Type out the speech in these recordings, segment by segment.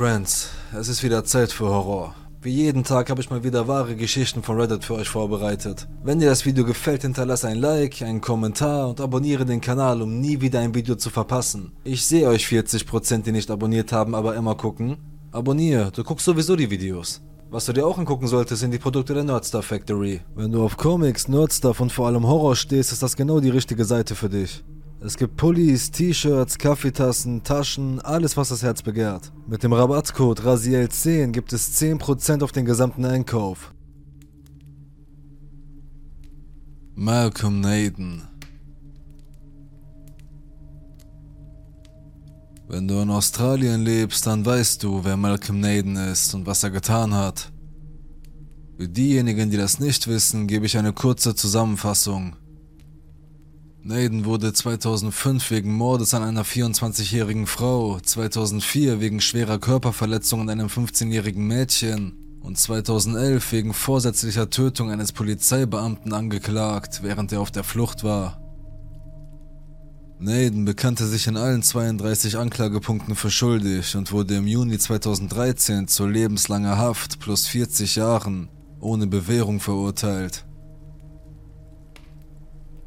Friends, es ist wieder Zeit für Horror. Wie jeden Tag habe ich mal wieder wahre Geschichten von Reddit für euch vorbereitet. Wenn dir das Video gefällt, hinterlasse ein Like, einen Kommentar und abonniere den Kanal, um nie wieder ein Video zu verpassen. Ich sehe euch 40%, die nicht abonniert haben, aber immer gucken. Abonniere, du guckst sowieso die Videos. Was du dir auch angucken solltest, sind die Produkte der Nerdstar Factory. Wenn du auf Comics, Nerdstuff und vor allem Horror stehst, ist das genau die richtige Seite für dich. Es gibt Pullis, T-Shirts, Kaffeetassen, Taschen, alles was das Herz begehrt. Mit dem Rabattcode RASIEL10 gibt es 10% auf den gesamten Einkauf. Malcolm Naden Wenn du in Australien lebst, dann weißt du, wer Malcolm Naden ist und was er getan hat. Für diejenigen, die das nicht wissen, gebe ich eine kurze Zusammenfassung. Naden wurde 2005 wegen Mordes an einer 24-jährigen Frau, 2004 wegen schwerer Körperverletzung an einem 15-jährigen Mädchen und 2011 wegen vorsätzlicher Tötung eines Polizeibeamten angeklagt, während er auf der Flucht war. Naden bekannte sich in allen 32 Anklagepunkten für schuldig und wurde im Juni 2013 zu lebenslanger Haft plus 40 Jahren ohne Bewährung verurteilt.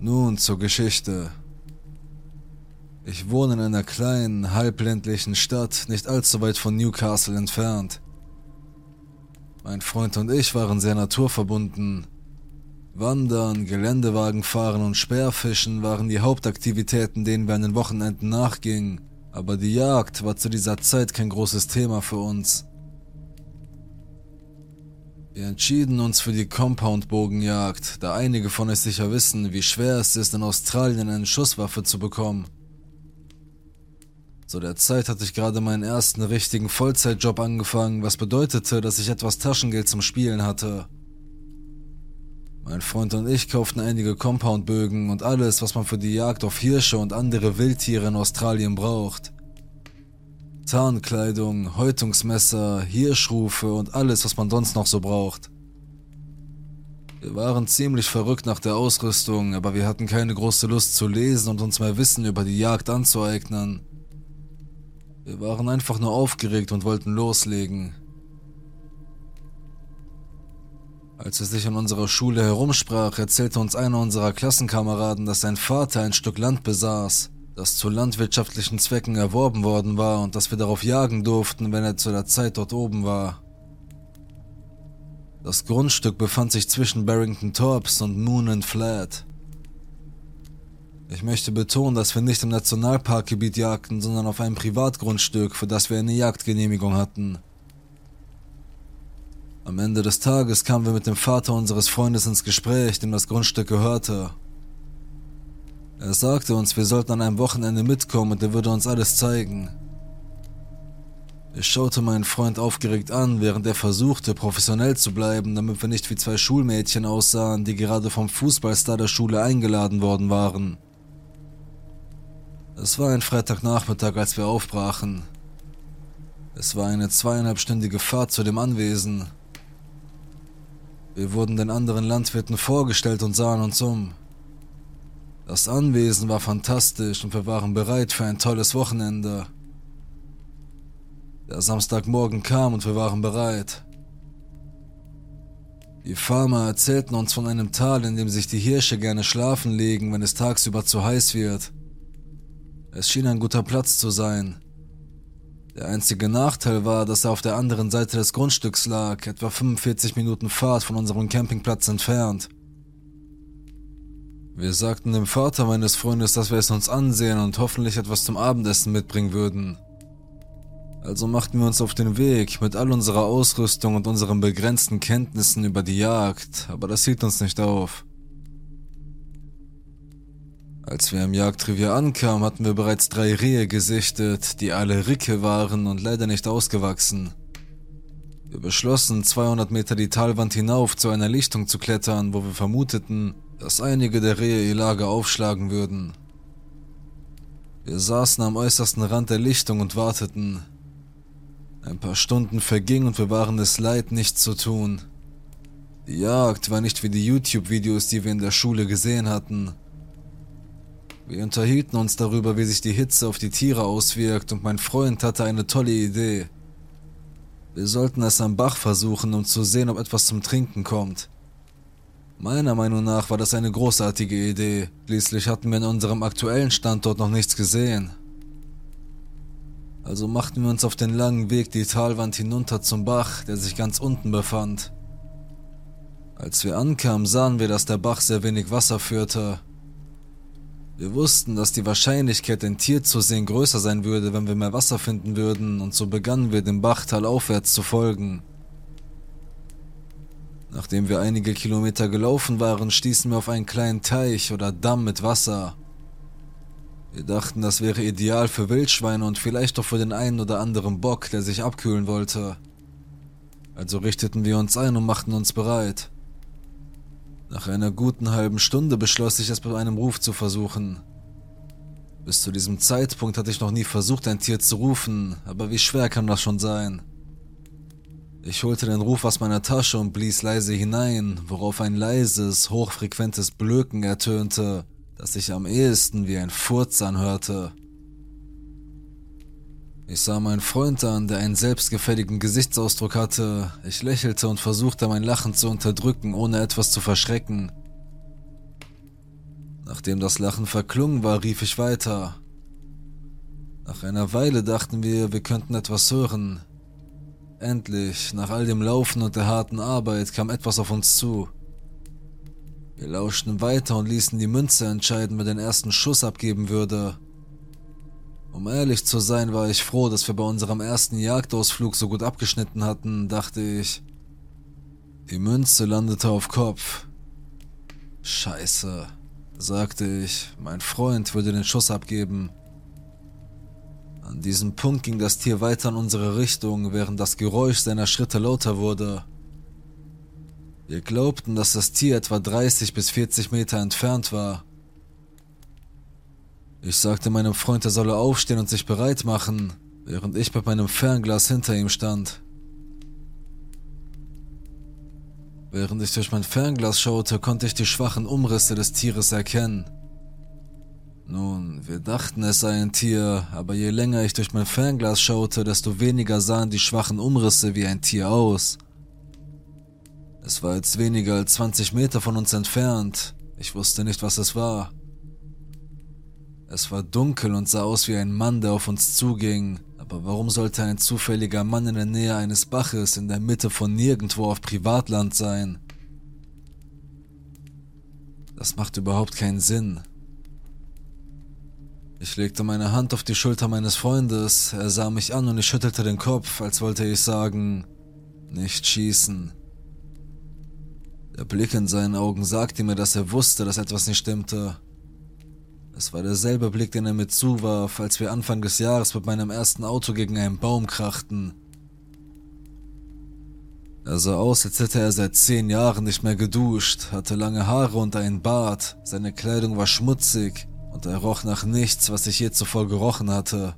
Nun zur Geschichte. Ich wohne in einer kleinen, halbländlichen Stadt, nicht allzu weit von Newcastle entfernt. Mein Freund und ich waren sehr naturverbunden. Wandern, Geländewagen fahren und Speerfischen waren die Hauptaktivitäten, denen wir an den Wochenenden nachgingen, aber die Jagd war zu dieser Zeit kein großes Thema für uns. Wir entschieden uns für die Compound-Bogenjagd, da einige von euch sicher wissen, wie schwer es ist, in Australien eine Schusswaffe zu bekommen. Zu der Zeit hatte ich gerade meinen ersten richtigen Vollzeitjob angefangen, was bedeutete, dass ich etwas Taschengeld zum Spielen hatte. Mein Freund und ich kauften einige Compound-Bögen und alles, was man für die Jagd auf Hirsche und andere Wildtiere in Australien braucht. Tarnkleidung, Häutungsmesser, Hirschrufe und alles, was man sonst noch so braucht. Wir waren ziemlich verrückt nach der Ausrüstung, aber wir hatten keine große Lust zu lesen und uns mehr Wissen über die Jagd anzueignen. Wir waren einfach nur aufgeregt und wollten loslegen. Als es sich in unserer Schule herumsprach, erzählte uns einer unserer Klassenkameraden, dass sein Vater ein Stück Land besaß das zu landwirtschaftlichen Zwecken erworben worden war und dass wir darauf jagen durften, wenn er zu der Zeit dort oben war. Das Grundstück befand sich zwischen Barrington Torps und Moon and Flat. Ich möchte betonen, dass wir nicht im Nationalparkgebiet jagten, sondern auf einem Privatgrundstück, für das wir eine Jagdgenehmigung hatten. Am Ende des Tages kamen wir mit dem Vater unseres Freundes ins Gespräch, dem das Grundstück gehörte. Er sagte uns, wir sollten an einem Wochenende mitkommen und er würde uns alles zeigen. Ich schaute meinen Freund aufgeregt an, während er versuchte, professionell zu bleiben, damit wir nicht wie zwei Schulmädchen aussahen, die gerade vom Fußballstar der Schule eingeladen worden waren. Es war ein Freitagnachmittag, als wir aufbrachen. Es war eine zweieinhalbstündige Fahrt zu dem Anwesen. Wir wurden den anderen Landwirten vorgestellt und sahen uns um. Das Anwesen war fantastisch und wir waren bereit für ein tolles Wochenende. Der Samstagmorgen kam und wir waren bereit. Die Farmer erzählten uns von einem Tal, in dem sich die Hirsche gerne schlafen legen, wenn es tagsüber zu heiß wird. Es schien ein guter Platz zu sein. Der einzige Nachteil war, dass er auf der anderen Seite des Grundstücks lag, etwa 45 Minuten Fahrt von unserem Campingplatz entfernt. Wir sagten dem Vater meines Freundes, dass wir es uns ansehen und hoffentlich etwas zum Abendessen mitbringen würden. Also machten wir uns auf den Weg mit all unserer Ausrüstung und unseren begrenzten Kenntnissen über die Jagd, aber das hielt uns nicht auf. Als wir im Jagdrevier ankamen, hatten wir bereits drei Rehe gesichtet, die alle Ricke waren und leider nicht ausgewachsen. Wir beschlossen, 200 Meter die Talwand hinauf zu einer Lichtung zu klettern, wo wir vermuteten, dass einige der Rehe ihr Lager aufschlagen würden. Wir saßen am äußersten Rand der Lichtung und warteten. Ein paar Stunden vergingen und wir waren es leid, nichts zu tun. Die Jagd war nicht wie die YouTube-Videos, die wir in der Schule gesehen hatten. Wir unterhielten uns darüber, wie sich die Hitze auf die Tiere auswirkt und mein Freund hatte eine tolle Idee. Wir sollten es am Bach versuchen, um zu sehen, ob etwas zum Trinken kommt. Meiner Meinung nach war das eine großartige Idee. Schließlich hatten wir in unserem aktuellen Standort noch nichts gesehen. Also machten wir uns auf den langen Weg die Talwand hinunter zum Bach, der sich ganz unten befand. Als wir ankamen, sahen wir, dass der Bach sehr wenig Wasser führte. Wir wussten, dass die Wahrscheinlichkeit, ein Tier zu sehen, größer sein würde, wenn wir mehr Wasser finden würden, und so begannen wir dem Bachtal aufwärts zu folgen. Nachdem wir einige Kilometer gelaufen waren, stießen wir auf einen kleinen Teich oder Damm mit Wasser. Wir dachten, das wäre ideal für Wildschweine und vielleicht auch für den einen oder anderen Bock, der sich abkühlen wollte. Also richteten wir uns ein und machten uns bereit. Nach einer guten halben Stunde beschloss ich es bei einem Ruf zu versuchen. Bis zu diesem Zeitpunkt hatte ich noch nie versucht, ein Tier zu rufen, aber wie schwer kann das schon sein? Ich holte den Ruf aus meiner Tasche und blies leise hinein, worauf ein leises, hochfrequentes Blöken ertönte, das sich am ehesten wie ein Furz anhörte. Ich sah meinen Freund an, der einen selbstgefälligen Gesichtsausdruck hatte. Ich lächelte und versuchte mein Lachen zu unterdrücken, ohne etwas zu verschrecken. Nachdem das Lachen verklungen war, rief ich weiter. Nach einer Weile dachten wir, wir könnten etwas hören, Endlich, nach all dem Laufen und der harten Arbeit, kam etwas auf uns zu. Wir lauschten weiter und ließen die Münze entscheiden, wer den ersten Schuss abgeben würde. Um ehrlich zu sein, war ich froh, dass wir bei unserem ersten Jagdausflug so gut abgeschnitten hatten, dachte ich. Die Münze landete auf Kopf. Scheiße, sagte ich, mein Freund würde den Schuss abgeben. An diesem Punkt ging das Tier weiter in unsere Richtung, während das Geräusch seiner Schritte lauter wurde. Wir glaubten, dass das Tier etwa 30 bis 40 Meter entfernt war. Ich sagte meinem Freund, er solle aufstehen und sich bereit machen, während ich mit meinem Fernglas hinter ihm stand. Während ich durch mein Fernglas schaute, konnte ich die schwachen Umrisse des Tieres erkennen. Nun, wir dachten, es sei ein Tier, aber je länger ich durch mein Fernglas schaute, desto weniger sahen die schwachen Umrisse wie ein Tier aus. Es war jetzt weniger als 20 Meter von uns entfernt. Ich wusste nicht, was es war. Es war dunkel und sah aus wie ein Mann, der auf uns zuging. Aber warum sollte ein zufälliger Mann in der Nähe eines Baches in der Mitte von nirgendwo auf Privatland sein? Das macht überhaupt keinen Sinn. Ich legte meine Hand auf die Schulter meines Freundes, er sah mich an und ich schüttelte den Kopf, als wollte ich sagen, nicht schießen. Der Blick in seinen Augen sagte mir, dass er wusste, dass etwas nicht stimmte. Es war derselbe Blick, den er mir zuwarf, als wir Anfang des Jahres mit meinem ersten Auto gegen einen Baum krachten. Er sah aus, als hätte er seit zehn Jahren nicht mehr geduscht, hatte lange Haare und einen Bart, seine Kleidung war schmutzig, und er roch nach nichts, was ich je zuvor gerochen hatte.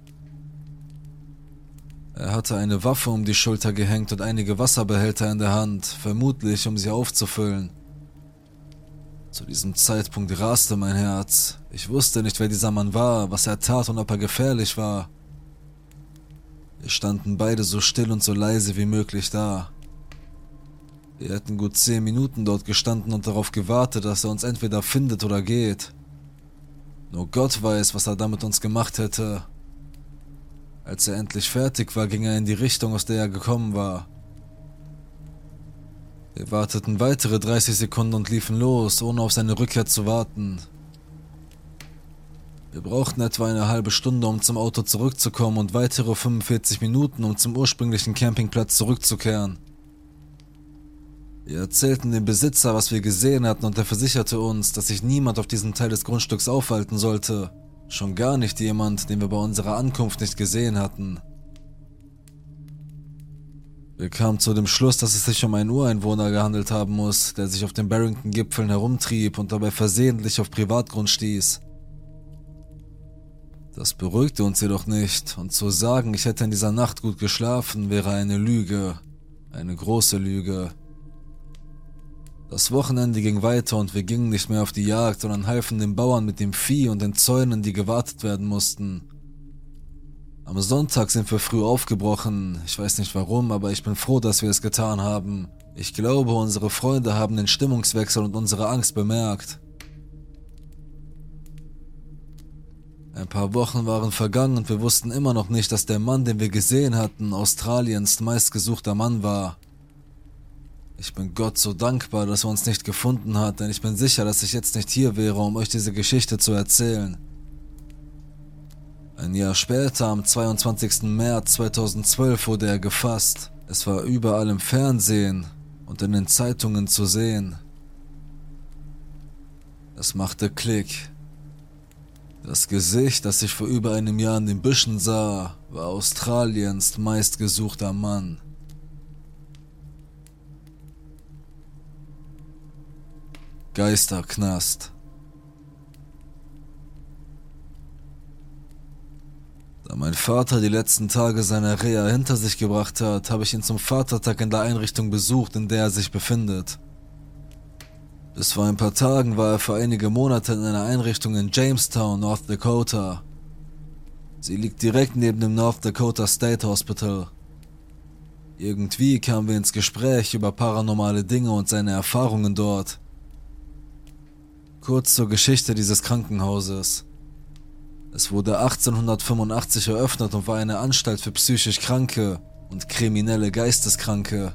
Er hatte eine Waffe um die Schulter gehängt und einige Wasserbehälter in der Hand, vermutlich um sie aufzufüllen. Zu diesem Zeitpunkt raste mein Herz. Ich wusste nicht, wer dieser Mann war, was er tat und ob er gefährlich war. Wir standen beide so still und so leise wie möglich da. Wir hätten gut zehn Minuten dort gestanden und darauf gewartet, dass er uns entweder findet oder geht. Nur Gott weiß, was er da mit uns gemacht hätte. Als er endlich fertig war, ging er in die Richtung, aus der er gekommen war. Wir warteten weitere 30 Sekunden und liefen los, ohne auf seine Rückkehr zu warten. Wir brauchten etwa eine halbe Stunde, um zum Auto zurückzukommen und weitere 45 Minuten, um zum ursprünglichen Campingplatz zurückzukehren. Wir erzählten dem Besitzer, was wir gesehen hatten, und er versicherte uns, dass sich niemand auf diesem Teil des Grundstücks aufhalten sollte. Schon gar nicht jemand, den wir bei unserer Ankunft nicht gesehen hatten. Wir kamen zu dem Schluss, dass es sich um einen Ureinwohner gehandelt haben muss, der sich auf den Barrington-Gipfeln herumtrieb und dabei versehentlich auf Privatgrund stieß. Das beruhigte uns jedoch nicht, und zu sagen, ich hätte in dieser Nacht gut geschlafen, wäre eine Lüge, eine große Lüge. Das Wochenende ging weiter und wir gingen nicht mehr auf die Jagd, sondern halfen den Bauern mit dem Vieh und den Zäunen, die gewartet werden mussten. Am Sonntag sind wir früh aufgebrochen. Ich weiß nicht warum, aber ich bin froh, dass wir es getan haben. Ich glaube, unsere Freunde haben den Stimmungswechsel und unsere Angst bemerkt. Ein paar Wochen waren vergangen und wir wussten immer noch nicht, dass der Mann, den wir gesehen hatten, Australiens meistgesuchter Mann war. Ich bin Gott so dankbar, dass er uns nicht gefunden hat, denn ich bin sicher, dass ich jetzt nicht hier wäre, um euch diese Geschichte zu erzählen. Ein Jahr später, am 22. März 2012, wurde er gefasst. Es war überall im Fernsehen und in den Zeitungen zu sehen. Es machte Klick. Das Gesicht, das ich vor über einem Jahr in den Büschen sah, war Australiens meistgesuchter Mann. Geisterknast. Da mein Vater die letzten Tage seiner Reha hinter sich gebracht hat, habe ich ihn zum Vatertag in der Einrichtung besucht, in der er sich befindet. Bis vor ein paar Tagen war er für einige Monate in einer Einrichtung in Jamestown, North Dakota. Sie liegt direkt neben dem North Dakota State Hospital. Irgendwie kamen wir ins Gespräch über paranormale Dinge und seine Erfahrungen dort. Kurz zur Geschichte dieses Krankenhauses. Es wurde 1885 eröffnet und war eine Anstalt für psychisch Kranke und kriminelle Geisteskranke.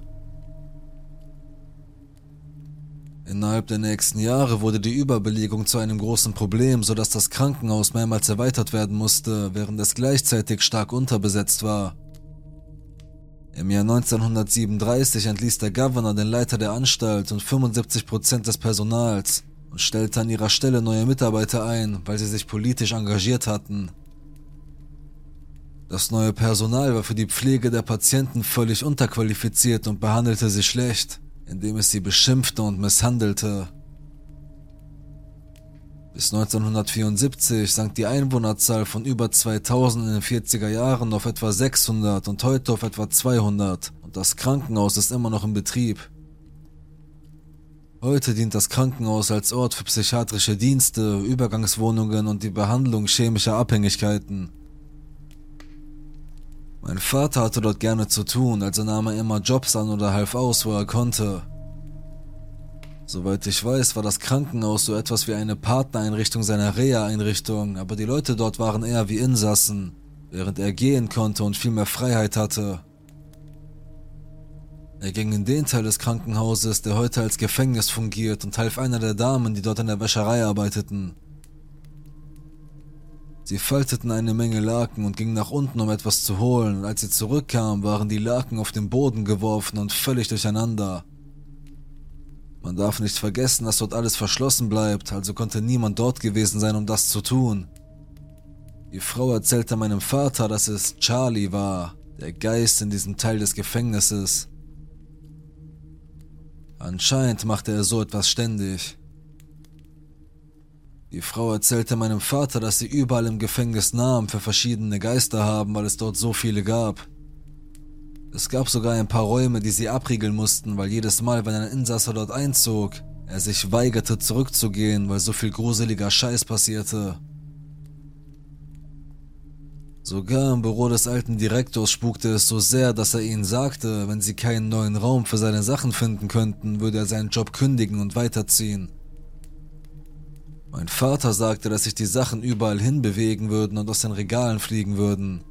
Innerhalb der nächsten Jahre wurde die Überbelegung zu einem großen Problem, sodass das Krankenhaus mehrmals erweitert werden musste, während es gleichzeitig stark unterbesetzt war. Im Jahr 1937 entließ der Governor den Leiter der Anstalt und 75% des Personals und stellte an ihrer Stelle neue Mitarbeiter ein, weil sie sich politisch engagiert hatten. Das neue Personal war für die Pflege der Patienten völlig unterqualifiziert und behandelte sie schlecht, indem es sie beschimpfte und misshandelte. Bis 1974 sank die Einwohnerzahl von über 2000 in den 40er Jahren auf etwa 600 und heute auf etwa 200 und das Krankenhaus ist immer noch in Betrieb. Heute dient das Krankenhaus als Ort für psychiatrische Dienste, Übergangswohnungen und die Behandlung chemischer Abhängigkeiten. Mein Vater hatte dort gerne zu tun, also nahm er immer Jobs an oder half aus, wo er konnte. Soweit ich weiß, war das Krankenhaus so etwas wie eine Partnereinrichtung seiner Reha-Einrichtung, aber die Leute dort waren eher wie Insassen, während er gehen konnte und viel mehr Freiheit hatte. Er ging in den Teil des Krankenhauses, der heute als Gefängnis fungiert, und half einer der Damen, die dort in der Wäscherei arbeiteten. Sie falteten eine Menge Laken und gingen nach unten, um etwas zu holen, und als sie zurückkamen, waren die Laken auf den Boden geworfen und völlig durcheinander. Man darf nicht vergessen, dass dort alles verschlossen bleibt, also konnte niemand dort gewesen sein, um das zu tun. Die Frau erzählte meinem Vater, dass es Charlie war, der Geist in diesem Teil des Gefängnisses. Anscheinend machte er so etwas ständig. Die Frau erzählte meinem Vater, dass sie überall im Gefängnis Namen für verschiedene Geister haben, weil es dort so viele gab. Es gab sogar ein paar Räume, die sie abriegeln mussten, weil jedes Mal, wenn ein Insasse dort einzog, er sich weigerte zurückzugehen, weil so viel gruseliger Scheiß passierte. Sogar im Büro des alten Direktors spukte es so sehr, dass er ihnen sagte, wenn sie keinen neuen Raum für seine Sachen finden könnten, würde er seinen Job kündigen und weiterziehen. Mein Vater sagte, dass sich die Sachen überall hinbewegen würden und aus den Regalen fliegen würden.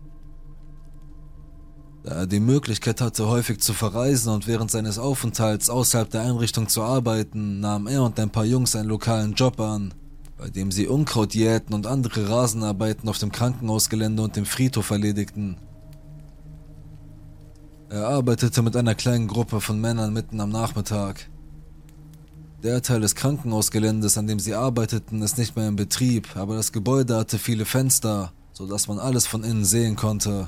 Da er die Möglichkeit hatte, häufig zu verreisen und während seines Aufenthalts außerhalb der Einrichtung zu arbeiten, nahm er und ein paar Jungs einen lokalen Job an bei dem sie Unkraut jäten und andere Rasenarbeiten auf dem Krankenhausgelände und dem Friedhof erledigten. Er arbeitete mit einer kleinen Gruppe von Männern mitten am Nachmittag. Der Teil des Krankenhausgeländes, an dem sie arbeiteten, ist nicht mehr in Betrieb, aber das Gebäude hatte viele Fenster, sodass man alles von innen sehen konnte.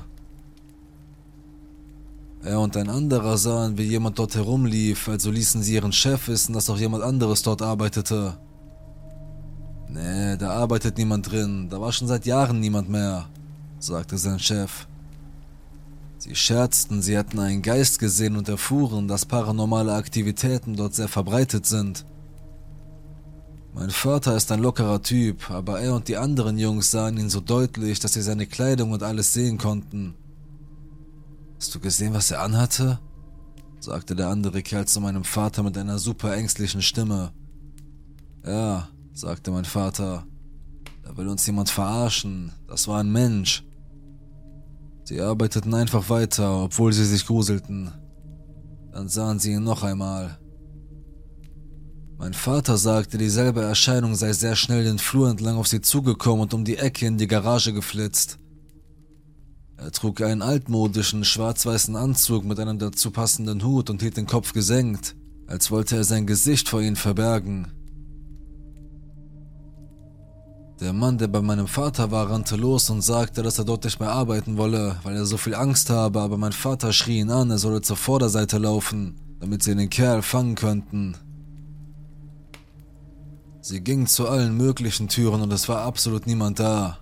Er und ein anderer sahen, wie jemand dort herumlief, also ließen sie ihren Chef wissen, dass auch jemand anderes dort arbeitete. Nee, da arbeitet niemand drin, da war schon seit Jahren niemand mehr, sagte sein Chef. Sie scherzten, sie hätten einen Geist gesehen und erfuhren, dass paranormale Aktivitäten dort sehr verbreitet sind. Mein Vater ist ein lockerer Typ, aber er und die anderen Jungs sahen ihn so deutlich, dass sie seine Kleidung und alles sehen konnten. Hast du gesehen, was er anhatte? sagte der andere Kerl zu meinem Vater mit einer super ängstlichen Stimme. Ja, sagte mein Vater. Da will uns jemand verarschen. Das war ein Mensch. Sie arbeiteten einfach weiter, obwohl sie sich gruselten. Dann sahen sie ihn noch einmal. Mein Vater sagte, dieselbe Erscheinung sei sehr schnell den Flur entlang auf sie zugekommen und um die Ecke in die Garage geflitzt. Er trug einen altmodischen, schwarz-weißen Anzug mit einem dazu passenden Hut und hielt den Kopf gesenkt, als wollte er sein Gesicht vor ihnen verbergen. Der Mann, der bei meinem Vater war, rannte los und sagte, dass er dort nicht mehr arbeiten wolle, weil er so viel Angst habe, aber mein Vater schrie ihn an, er solle zur Vorderseite laufen, damit sie den Kerl fangen könnten. Sie gingen zu allen möglichen Türen und es war absolut niemand da.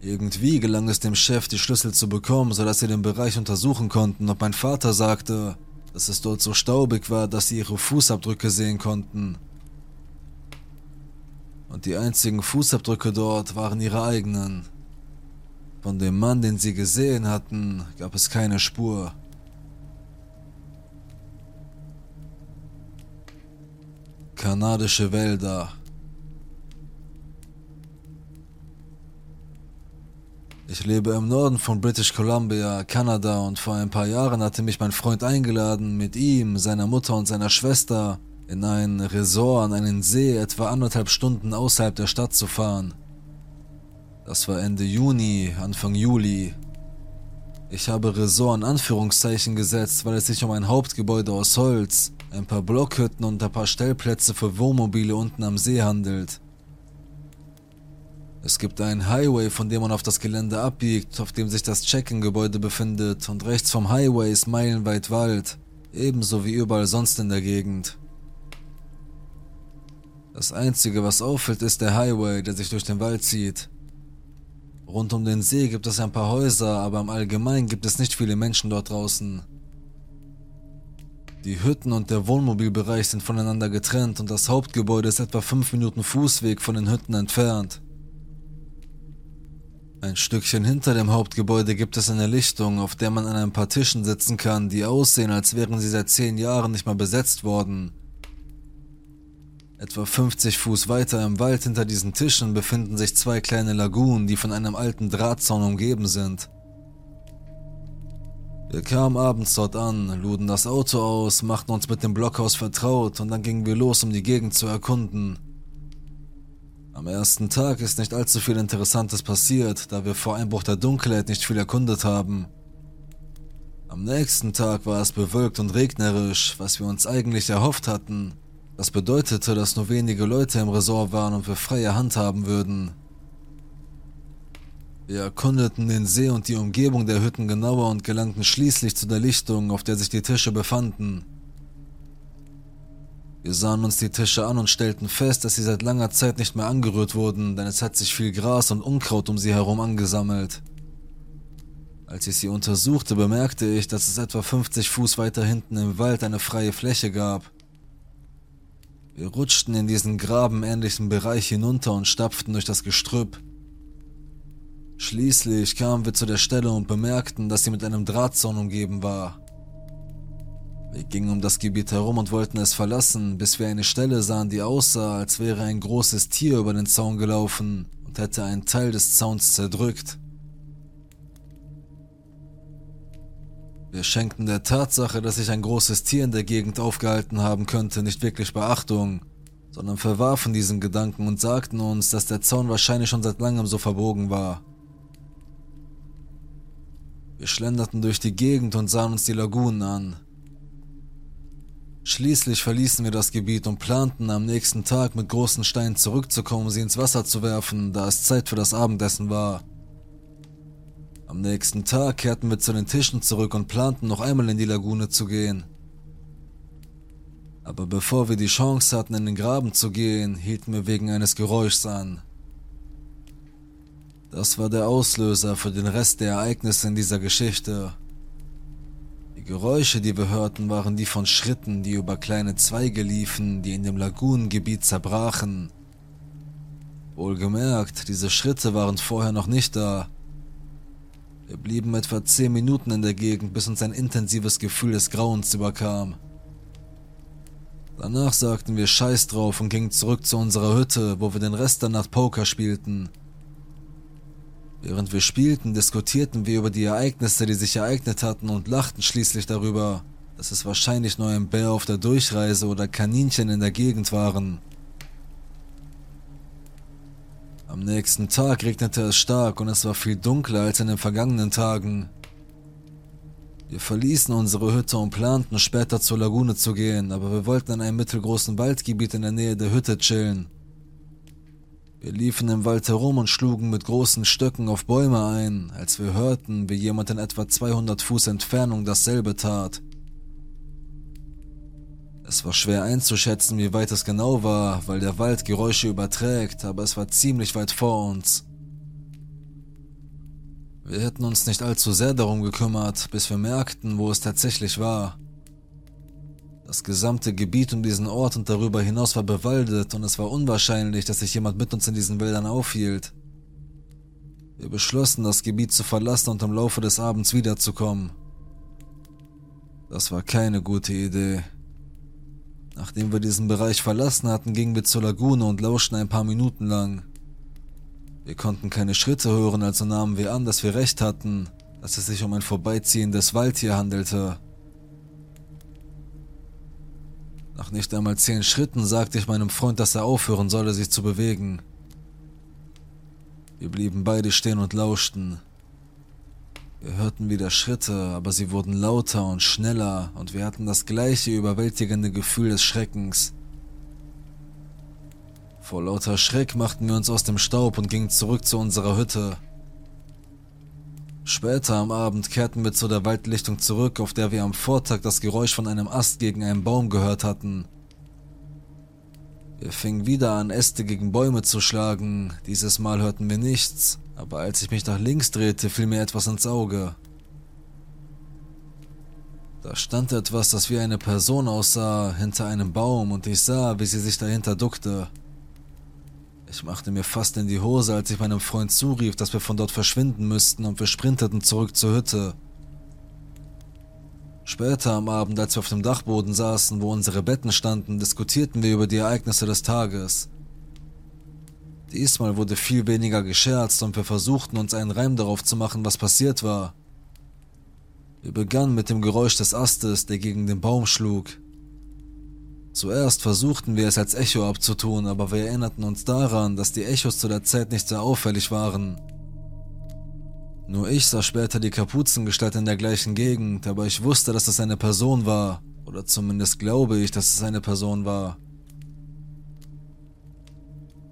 Irgendwie gelang es dem Chef, die Schlüssel zu bekommen, sodass sie den Bereich untersuchen konnten, und mein Vater sagte, dass es dort so staubig war, dass sie ihre Fußabdrücke sehen konnten. Und die einzigen Fußabdrücke dort waren ihre eigenen. Von dem Mann, den sie gesehen hatten, gab es keine Spur. Kanadische Wälder. Ich lebe im Norden von British Columbia, Kanada und vor ein paar Jahren hatte mich mein Freund eingeladen, mit ihm, seiner Mutter und seiner Schwester in ein Resort an einen See etwa anderthalb Stunden außerhalb der Stadt zu fahren. Das war Ende Juni, Anfang Juli. Ich habe Resort in Anführungszeichen gesetzt, weil es sich um ein Hauptgebäude aus Holz, ein paar Blockhütten und ein paar Stellplätze für Wohnmobile unten am See handelt. Es gibt einen Highway, von dem man auf das Gelände abbiegt, auf dem sich das Check-in-Gebäude befindet und rechts vom Highway ist meilenweit Wald, ebenso wie überall sonst in der Gegend. Das Einzige, was auffällt, ist der Highway, der sich durch den Wald zieht. Rund um den See gibt es ein paar Häuser, aber im Allgemeinen gibt es nicht viele Menschen dort draußen. Die Hütten und der Wohnmobilbereich sind voneinander getrennt und das Hauptgebäude ist etwa 5 Minuten Fußweg von den Hütten entfernt. Ein Stückchen hinter dem Hauptgebäude gibt es eine Lichtung, auf der man an ein paar Tischen sitzen kann, die aussehen, als wären sie seit 10 Jahren nicht mal besetzt worden. Etwa 50 Fuß weiter im Wald hinter diesen Tischen befinden sich zwei kleine Lagunen, die von einem alten Drahtzaun umgeben sind. Wir kamen abends dort an, luden das Auto aus, machten uns mit dem Blockhaus vertraut und dann gingen wir los, um die Gegend zu erkunden. Am ersten Tag ist nicht allzu viel Interessantes passiert, da wir vor Einbruch der Dunkelheit nicht viel erkundet haben. Am nächsten Tag war es bewölkt und regnerisch, was wir uns eigentlich erhofft hatten. Das bedeutete, dass nur wenige Leute im Resort waren und wir freie Hand haben würden. Wir erkundeten den See und die Umgebung der Hütten genauer und gelangten schließlich zu der Lichtung, auf der sich die Tische befanden. Wir sahen uns die Tische an und stellten fest, dass sie seit langer Zeit nicht mehr angerührt wurden, denn es hat sich viel Gras und Unkraut um sie herum angesammelt. Als ich sie untersuchte, bemerkte ich, dass es etwa 50 Fuß weiter hinten im Wald eine freie Fläche gab. Wir rutschten in diesen grabenähnlichen Bereich hinunter und stapften durch das Gestrüpp. Schließlich kamen wir zu der Stelle und bemerkten, dass sie mit einem Drahtzaun umgeben war. Wir gingen um das Gebiet herum und wollten es verlassen, bis wir eine Stelle sahen, die aussah, als wäre ein großes Tier über den Zaun gelaufen und hätte einen Teil des Zauns zerdrückt. Wir schenkten der Tatsache, dass sich ein großes Tier in der Gegend aufgehalten haben könnte, nicht wirklich Beachtung, sondern verwarfen diesen Gedanken und sagten uns, dass der Zaun wahrscheinlich schon seit langem so verbogen war. Wir schlenderten durch die Gegend und sahen uns die Lagunen an. Schließlich verließen wir das Gebiet und planten am nächsten Tag mit großen Steinen zurückzukommen, sie ins Wasser zu werfen, da es Zeit für das Abendessen war. Am nächsten Tag kehrten wir zu den Tischen zurück und planten noch einmal in die Lagune zu gehen. Aber bevor wir die Chance hatten, in den Graben zu gehen, hielten wir wegen eines Geräuschs an. Das war der Auslöser für den Rest der Ereignisse in dieser Geschichte. Die Geräusche, die wir hörten, waren die von Schritten, die über kleine Zweige liefen, die in dem Lagunengebiet zerbrachen. Wohlgemerkt, diese Schritte waren vorher noch nicht da. Wir blieben etwa zehn Minuten in der Gegend, bis uns ein intensives Gefühl des Grauens überkam. Danach sagten wir Scheiß drauf und gingen zurück zu unserer Hütte, wo wir den Rest der Nacht Poker spielten. Während wir spielten, diskutierten wir über die Ereignisse, die sich ereignet hatten und lachten schließlich darüber, dass es wahrscheinlich nur ein Bär auf der Durchreise oder Kaninchen in der Gegend waren. Am nächsten Tag regnete es stark und es war viel dunkler als in den vergangenen Tagen. Wir verließen unsere Hütte und planten später zur Lagune zu gehen, aber wir wollten in einem mittelgroßen Waldgebiet in der Nähe der Hütte chillen. Wir liefen im Wald herum und schlugen mit großen Stöcken auf Bäume ein, als wir hörten, wie jemand in etwa 200 Fuß Entfernung dasselbe tat. Es war schwer einzuschätzen, wie weit es genau war, weil der Wald Geräusche überträgt, aber es war ziemlich weit vor uns. Wir hätten uns nicht allzu sehr darum gekümmert, bis wir merkten, wo es tatsächlich war. Das gesamte Gebiet um diesen Ort und darüber hinaus war bewaldet und es war unwahrscheinlich, dass sich jemand mit uns in diesen Wäldern aufhielt. Wir beschlossen, das Gebiet zu verlassen und im Laufe des Abends wiederzukommen. Das war keine gute Idee. Nachdem wir diesen Bereich verlassen hatten, gingen wir zur Lagune und lauschten ein paar Minuten lang. Wir konnten keine Schritte hören, also nahmen wir an, dass wir recht hatten, dass es sich um ein vorbeiziehendes Waldtier handelte. Nach nicht einmal zehn Schritten sagte ich meinem Freund, dass er aufhören solle, sich zu bewegen. Wir blieben beide stehen und lauschten. Wir hörten wieder Schritte, aber sie wurden lauter und schneller und wir hatten das gleiche überwältigende Gefühl des Schreckens. Vor lauter Schreck machten wir uns aus dem Staub und gingen zurück zu unserer Hütte. Später am Abend kehrten wir zu der Waldlichtung zurück, auf der wir am Vortag das Geräusch von einem Ast gegen einen Baum gehört hatten. Wir fingen wieder an, Äste gegen Bäume zu schlagen. Dieses Mal hörten wir nichts, aber als ich mich nach links drehte, fiel mir etwas ins Auge. Da stand etwas, das wie eine Person aussah, hinter einem Baum und ich sah, wie sie sich dahinter duckte. Ich machte mir fast in die Hose, als ich meinem Freund zurief, dass wir von dort verschwinden müssten und wir sprinteten zurück zur Hütte. Später am Abend, als wir auf dem Dachboden saßen, wo unsere Betten standen, diskutierten wir über die Ereignisse des Tages. Diesmal wurde viel weniger gescherzt und wir versuchten uns einen Reim darauf zu machen, was passiert war. Wir begannen mit dem Geräusch des Astes, der gegen den Baum schlug. Zuerst versuchten wir es als Echo abzutun, aber wir erinnerten uns daran, dass die Echos zu der Zeit nicht sehr auffällig waren. Nur ich sah später die Kapuzengestalt in der gleichen Gegend, aber ich wusste, dass es eine Person war, oder zumindest glaube ich, dass es eine Person war.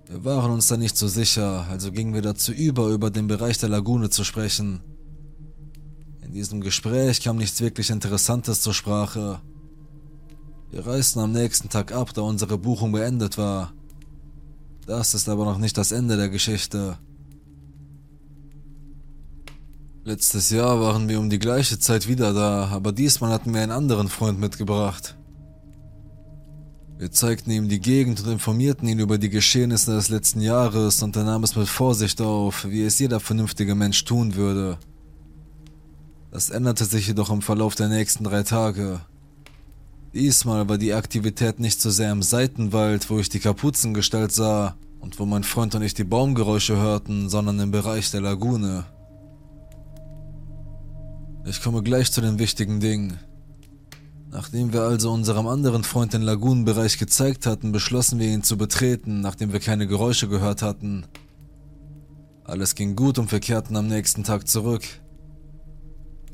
Wir waren uns da nicht so sicher, also gingen wir dazu über, über den Bereich der Lagune zu sprechen. In diesem Gespräch kam nichts wirklich Interessantes zur Sprache, wir reisten am nächsten Tag ab, da unsere Buchung beendet war. Das ist aber noch nicht das Ende der Geschichte. Letztes Jahr waren wir um die gleiche Zeit wieder da, aber diesmal hatten wir einen anderen Freund mitgebracht. Wir zeigten ihm die Gegend und informierten ihn über die Geschehnisse des letzten Jahres und er nahm es mit Vorsicht auf, wie es jeder vernünftige Mensch tun würde. Das änderte sich jedoch im Verlauf der nächsten drei Tage. Diesmal war die Aktivität nicht so sehr im Seitenwald, wo ich die Kapuzengestalt sah und wo mein Freund und ich die Baumgeräusche hörten, sondern im Bereich der Lagune. Ich komme gleich zu den wichtigen Dingen. Nachdem wir also unserem anderen Freund den Lagunenbereich gezeigt hatten, beschlossen wir ihn zu betreten, nachdem wir keine Geräusche gehört hatten. Alles ging gut und wir kehrten am nächsten Tag zurück.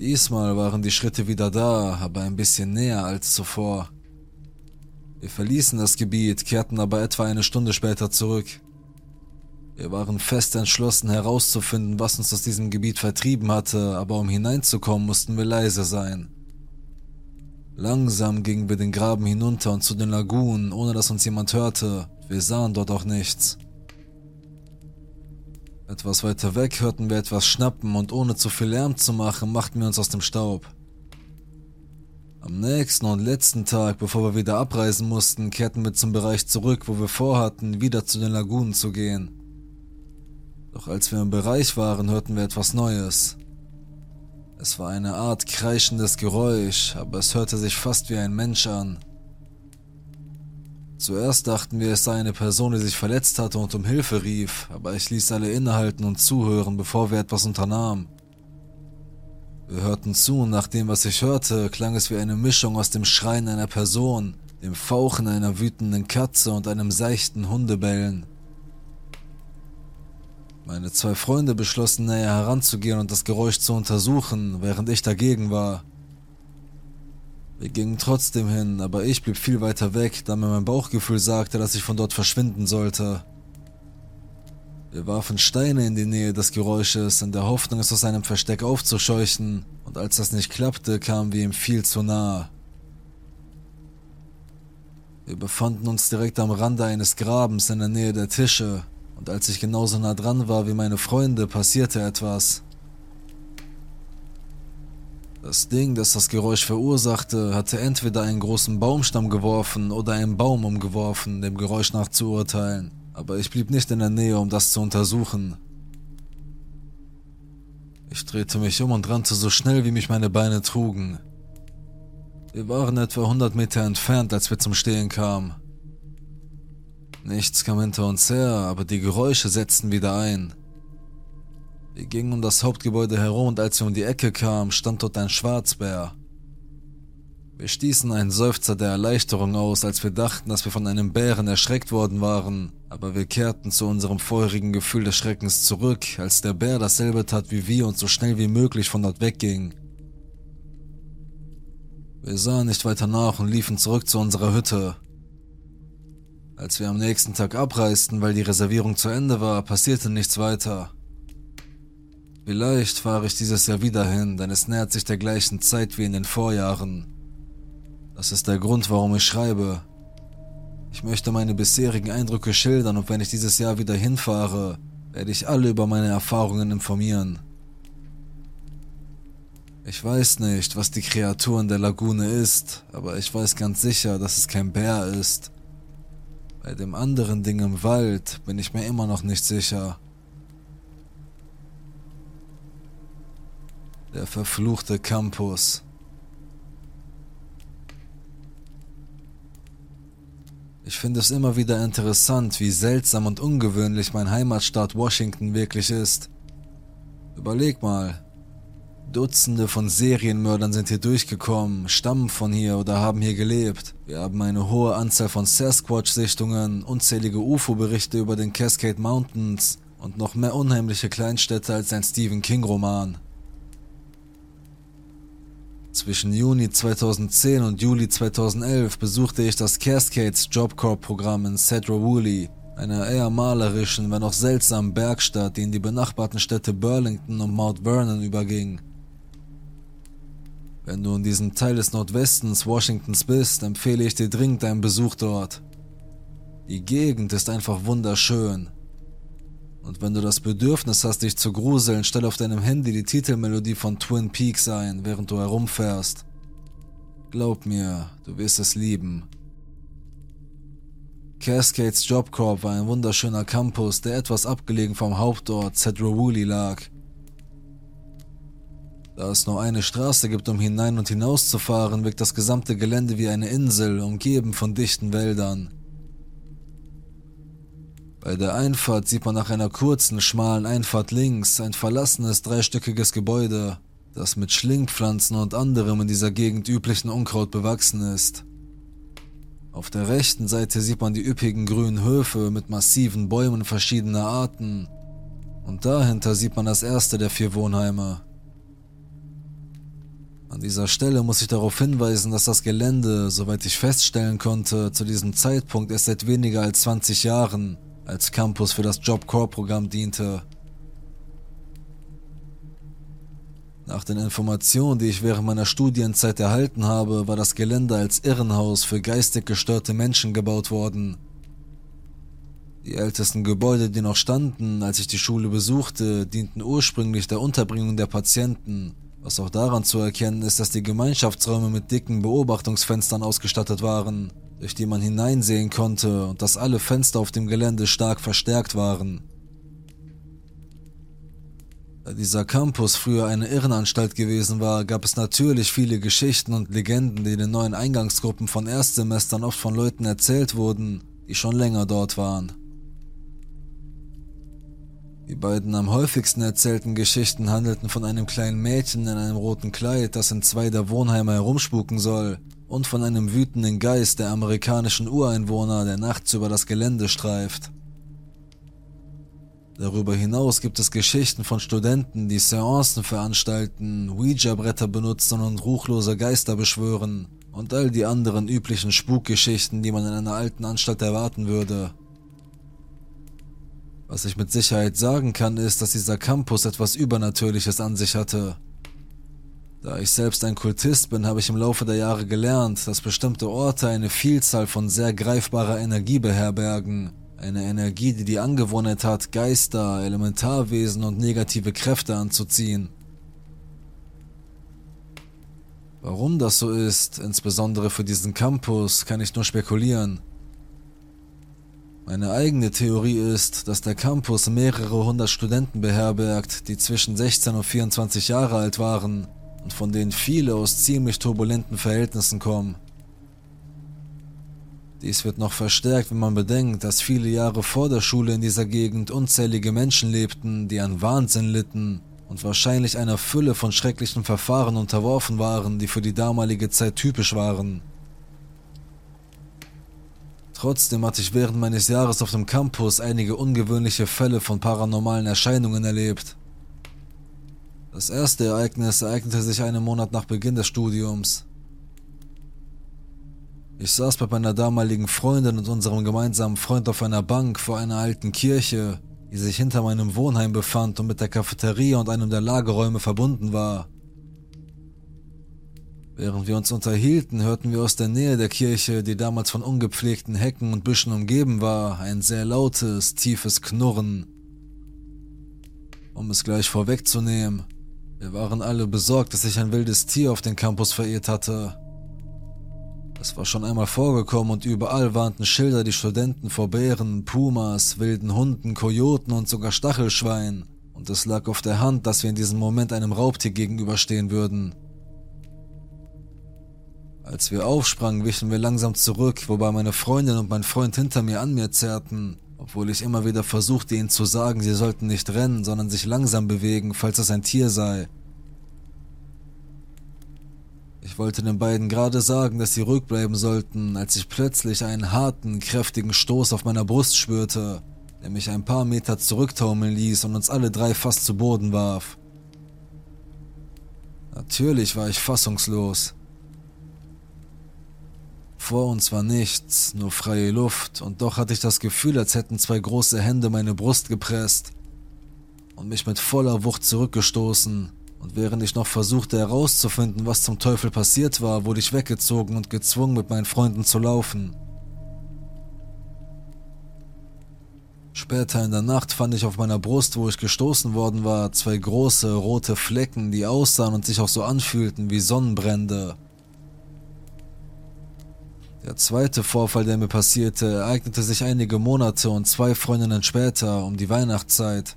Diesmal waren die Schritte wieder da, aber ein bisschen näher als zuvor. Wir verließen das Gebiet, kehrten aber etwa eine Stunde später zurück. Wir waren fest entschlossen herauszufinden, was uns aus diesem Gebiet vertrieben hatte, aber um hineinzukommen mussten wir leise sein. Langsam gingen wir den Graben hinunter und zu den Lagunen, ohne dass uns jemand hörte. Wir sahen dort auch nichts. Etwas weiter weg hörten wir etwas schnappen und ohne zu viel Lärm zu machen, machten wir uns aus dem Staub. Am nächsten und letzten Tag, bevor wir wieder abreisen mussten, kehrten wir zum Bereich zurück, wo wir vorhatten, wieder zu den Lagunen zu gehen. Doch als wir im Bereich waren, hörten wir etwas Neues. Es war eine Art kreischendes Geräusch, aber es hörte sich fast wie ein Mensch an. Zuerst dachten wir, es sei eine Person, die sich verletzt hatte und um Hilfe rief, aber ich ließ alle innehalten und zuhören, bevor wir etwas unternahmen. Wir hörten zu und nach dem, was ich hörte, klang es wie eine Mischung aus dem Schreien einer Person, dem Fauchen einer wütenden Katze und einem seichten Hundebellen. Meine zwei Freunde beschlossen näher heranzugehen und das Geräusch zu untersuchen, während ich dagegen war. Wir gingen trotzdem hin, aber ich blieb viel weiter weg, da mir mein Bauchgefühl sagte, dass ich von dort verschwinden sollte. Wir warfen Steine in die Nähe des Geräusches, in der Hoffnung, es aus einem Versteck aufzuscheuchen, und als das nicht klappte, kamen wir ihm viel zu nahe. Wir befanden uns direkt am Rande eines Grabens in der Nähe der Tische, und als ich genauso nah dran war wie meine Freunde, passierte etwas. Das Ding, das das Geräusch verursachte, hatte entweder einen großen Baumstamm geworfen oder einen Baum umgeworfen, dem Geräusch nach zu urteilen aber ich blieb nicht in der Nähe, um das zu untersuchen. Ich drehte mich um und rannte so schnell, wie mich meine Beine trugen. Wir waren etwa 100 Meter entfernt, als wir zum Stehen kamen. Nichts kam hinter uns her, aber die Geräusche setzten wieder ein. Wir gingen um das Hauptgebäude herum und als wir um die Ecke kamen, stand dort ein Schwarzbär. Wir stießen einen Seufzer der Erleichterung aus, als wir dachten, dass wir von einem Bären erschreckt worden waren, aber wir kehrten zu unserem vorherigen Gefühl des Schreckens zurück, als der Bär dasselbe tat wie wir und so schnell wie möglich von dort wegging. Wir sahen nicht weiter nach und liefen zurück zu unserer Hütte. Als wir am nächsten Tag abreisten, weil die Reservierung zu Ende war, passierte nichts weiter. Vielleicht fahre ich dieses Jahr wieder hin, denn es nähert sich der gleichen Zeit wie in den Vorjahren. Das ist der Grund, warum ich schreibe. Ich möchte meine bisherigen Eindrücke schildern und wenn ich dieses Jahr wieder hinfahre, werde ich alle über meine Erfahrungen informieren. Ich weiß nicht, was die Kreatur in der Lagune ist, aber ich weiß ganz sicher, dass es kein Bär ist. Bei dem anderen Ding im Wald bin ich mir immer noch nicht sicher. Der verfluchte Campus. Ich finde es immer wieder interessant, wie seltsam und ungewöhnlich mein Heimatstaat Washington wirklich ist. Überleg mal. Dutzende von Serienmördern sind hier durchgekommen, stammen von hier oder haben hier gelebt. Wir haben eine hohe Anzahl von Sasquatch-Sichtungen, unzählige UFO-Berichte über den Cascade Mountains und noch mehr unheimliche Kleinstädte als ein Stephen King-Roman. Zwischen Juni 2010 und Juli 2011 besuchte ich das Cascades Job Corps Programm in Sedro-Woolley, einer eher malerischen, wenn auch seltsamen Bergstadt, die in die benachbarten Städte Burlington und Mount Vernon überging. Wenn du in diesem Teil des Nordwestens Washingtons bist, empfehle ich dir dringend einen Besuch dort. Die Gegend ist einfach wunderschön. Und wenn du das Bedürfnis hast, dich zu gruseln, stell auf deinem Handy die Titelmelodie von Twin Peaks ein, während du herumfährst. Glaub mir, du wirst es lieben. Cascades Job Corp war ein wunderschöner Campus, der etwas abgelegen vom Hauptort Cedrowoolley lag. Da es nur eine Straße gibt, um hinein und hinaus zu fahren, wirkt das gesamte Gelände wie eine Insel, umgeben von dichten Wäldern. Bei der Einfahrt sieht man nach einer kurzen, schmalen Einfahrt links ein verlassenes dreistöckiges Gebäude, das mit Schlingpflanzen und anderem in dieser Gegend üblichen Unkraut bewachsen ist. Auf der rechten Seite sieht man die üppigen grünen Höfe mit massiven Bäumen verschiedener Arten und dahinter sieht man das erste der vier Wohnheime. An dieser Stelle muss ich darauf hinweisen, dass das Gelände, soweit ich feststellen konnte, zu diesem Zeitpunkt erst seit weniger als 20 Jahren als Campus für das Job Corps Programm diente. Nach den Informationen, die ich während meiner Studienzeit erhalten habe, war das Gelände als Irrenhaus für geistig gestörte Menschen gebaut worden. Die ältesten Gebäude, die noch standen, als ich die Schule besuchte, dienten ursprünglich der Unterbringung der Patienten, Was auch daran zu erkennen ist, dass die Gemeinschaftsräume mit dicken Beobachtungsfenstern ausgestattet waren, durch die man hineinsehen konnte und dass alle Fenster auf dem Gelände stark verstärkt waren. Da dieser Campus früher eine Irrenanstalt gewesen war, gab es natürlich viele Geschichten und Legenden, die den neuen Eingangsgruppen von Erstsemestern oft von Leuten erzählt wurden, die schon länger dort waren. Die beiden am häufigsten erzählten Geschichten handelten von einem kleinen Mädchen in einem roten Kleid, das in zwei der Wohnheime herumspuken soll, und von einem wütenden Geist der amerikanischen Ureinwohner, der nachts über das Gelände streift. Darüber hinaus gibt es Geschichten von Studenten, die Seancen veranstalten, Ouija-Bretter benutzen und ruchlose Geister beschwören und all die anderen üblichen Spukgeschichten, die man in einer alten Anstalt erwarten würde. Was ich mit Sicherheit sagen kann, ist, dass dieser Campus etwas Übernatürliches an sich hatte. Da ich selbst ein Kultist bin, habe ich im Laufe der Jahre gelernt, dass bestimmte Orte eine Vielzahl von sehr greifbarer Energie beherbergen eine Energie, die die Angewohnheit hat, Geister, Elementarwesen und negative Kräfte anzuziehen. Warum das so ist, insbesondere für diesen Campus, kann ich nur spekulieren. Meine eigene Theorie ist, dass der Campus mehrere hundert Studenten beherbergt, die zwischen 16 und 24 Jahre alt waren und von denen viele aus ziemlich turbulenten Verhältnissen kommen. Dies wird noch verstärkt, wenn man bedenkt, dass viele Jahre vor der Schule in dieser Gegend unzählige Menschen lebten, die an Wahnsinn litten und wahrscheinlich einer Fülle von schrecklichen Verfahren unterworfen waren, die für die damalige Zeit typisch waren. Trotzdem hatte ich während meines Jahres auf dem Campus einige ungewöhnliche Fälle von paranormalen Erscheinungen erlebt. Das erste Ereignis ereignete sich einen Monat nach Beginn des Studiums. Ich saß bei meiner damaligen Freundin und unserem gemeinsamen Freund auf einer Bank vor einer alten Kirche, die sich hinter meinem Wohnheim befand und mit der Cafeteria und einem der Lagerräume verbunden war. Während wir uns unterhielten, hörten wir aus der Nähe der Kirche, die damals von ungepflegten Hecken und Büschen umgeben war, ein sehr lautes, tiefes Knurren. Um es gleich vorwegzunehmen, wir waren alle besorgt, dass sich ein wildes Tier auf den Campus verirrt hatte. Es war schon einmal vorgekommen und überall warnten Schilder die Studenten vor Bären, Pumas, wilden Hunden, Kojoten und sogar Stachelschweinen. Und es lag auf der Hand, dass wir in diesem Moment einem Raubtier gegenüberstehen würden. Als wir aufsprangen, wichen wir langsam zurück, wobei meine Freundin und mein Freund hinter mir an mir zerrten, obwohl ich immer wieder versuchte, ihnen zu sagen, sie sollten nicht rennen, sondern sich langsam bewegen, falls es ein Tier sei. Ich wollte den beiden gerade sagen, dass sie ruhig bleiben sollten, als ich plötzlich einen harten, kräftigen Stoß auf meiner Brust spürte, der mich ein paar Meter zurücktaumeln ließ und uns alle drei fast zu Boden warf. Natürlich war ich fassungslos. Vor uns war nichts, nur freie Luft, und doch hatte ich das Gefühl, als hätten zwei große Hände meine Brust gepresst und mich mit voller Wucht zurückgestoßen. Und während ich noch versuchte herauszufinden, was zum Teufel passiert war, wurde ich weggezogen und gezwungen, mit meinen Freunden zu laufen. Später in der Nacht fand ich auf meiner Brust, wo ich gestoßen worden war, zwei große rote Flecken, die aussahen und sich auch so anfühlten wie Sonnenbrände. Der zweite Vorfall, der mir passierte, ereignete sich einige Monate und zwei Freundinnen später, um die Weihnachtszeit.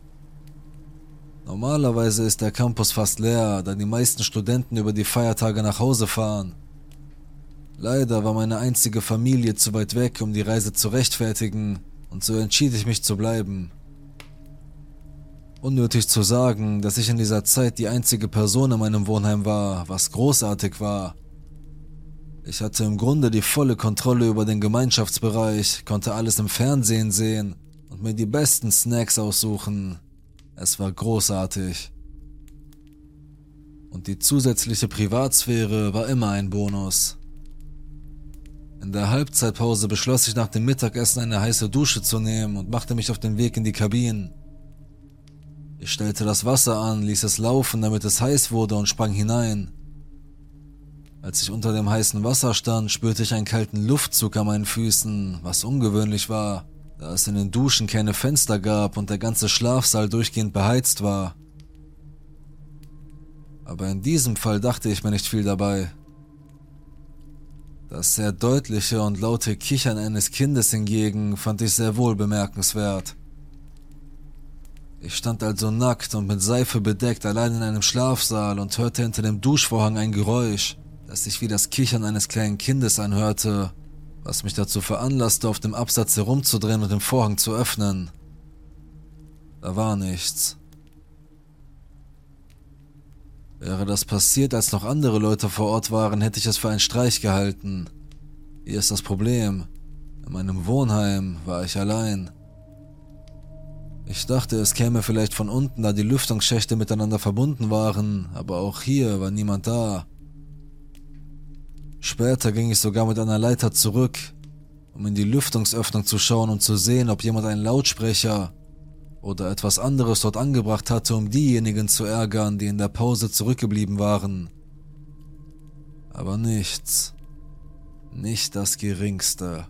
Normalerweise ist der Campus fast leer, da die meisten Studenten über die Feiertage nach Hause fahren. Leider war meine einzige Familie zu weit weg, um die Reise zu rechtfertigen, und so entschied ich mich zu bleiben. Unnötig zu sagen, dass ich in dieser Zeit die einzige Person in meinem Wohnheim war, was großartig war. Ich hatte im Grunde die volle Kontrolle über den Gemeinschaftsbereich, konnte alles im Fernsehen sehen und mir die besten Snacks aussuchen, es war großartig. Und die zusätzliche Privatsphäre war immer ein Bonus. In der Halbzeitpause beschloss ich nach dem Mittagessen eine heiße Dusche zu nehmen und machte mich auf den Weg in die Kabinen. Ich stellte das Wasser an, ließ es laufen, damit es heiß wurde und sprang hinein. Als ich unter dem heißen Wasser stand, spürte ich einen kalten Luftzug an meinen Füßen, was ungewöhnlich war da es in den Duschen keine Fenster gab und der ganze Schlafsaal durchgehend beheizt war. Aber in diesem Fall dachte ich mir nicht viel dabei. Das sehr deutliche und laute Kichern eines Kindes hingegen fand ich sehr wohl bemerkenswert. Ich stand also nackt und mit Seife bedeckt allein in einem Schlafsaal und hörte hinter dem Duschvorhang ein Geräusch, das sich wie das Kichern eines kleinen Kindes anhörte, was mich dazu veranlasste, auf dem Absatz herumzudrehen und den Vorhang zu öffnen. Da war nichts. Wäre das passiert, als noch andere Leute vor Ort waren, hätte ich es für einen Streich gehalten. Hier ist das Problem. In meinem Wohnheim war ich allein. Ich dachte, es käme vielleicht von unten, da die Lüftungsschächte miteinander verbunden waren, aber auch hier war niemand da. Später ging ich sogar mit einer Leiter zurück, um in die Lüftungsöffnung zu schauen und zu sehen, ob jemand einen Lautsprecher oder etwas anderes dort angebracht hatte, um diejenigen zu ärgern, die in der Pause zurückgeblieben waren. Aber nichts. Nicht das geringste.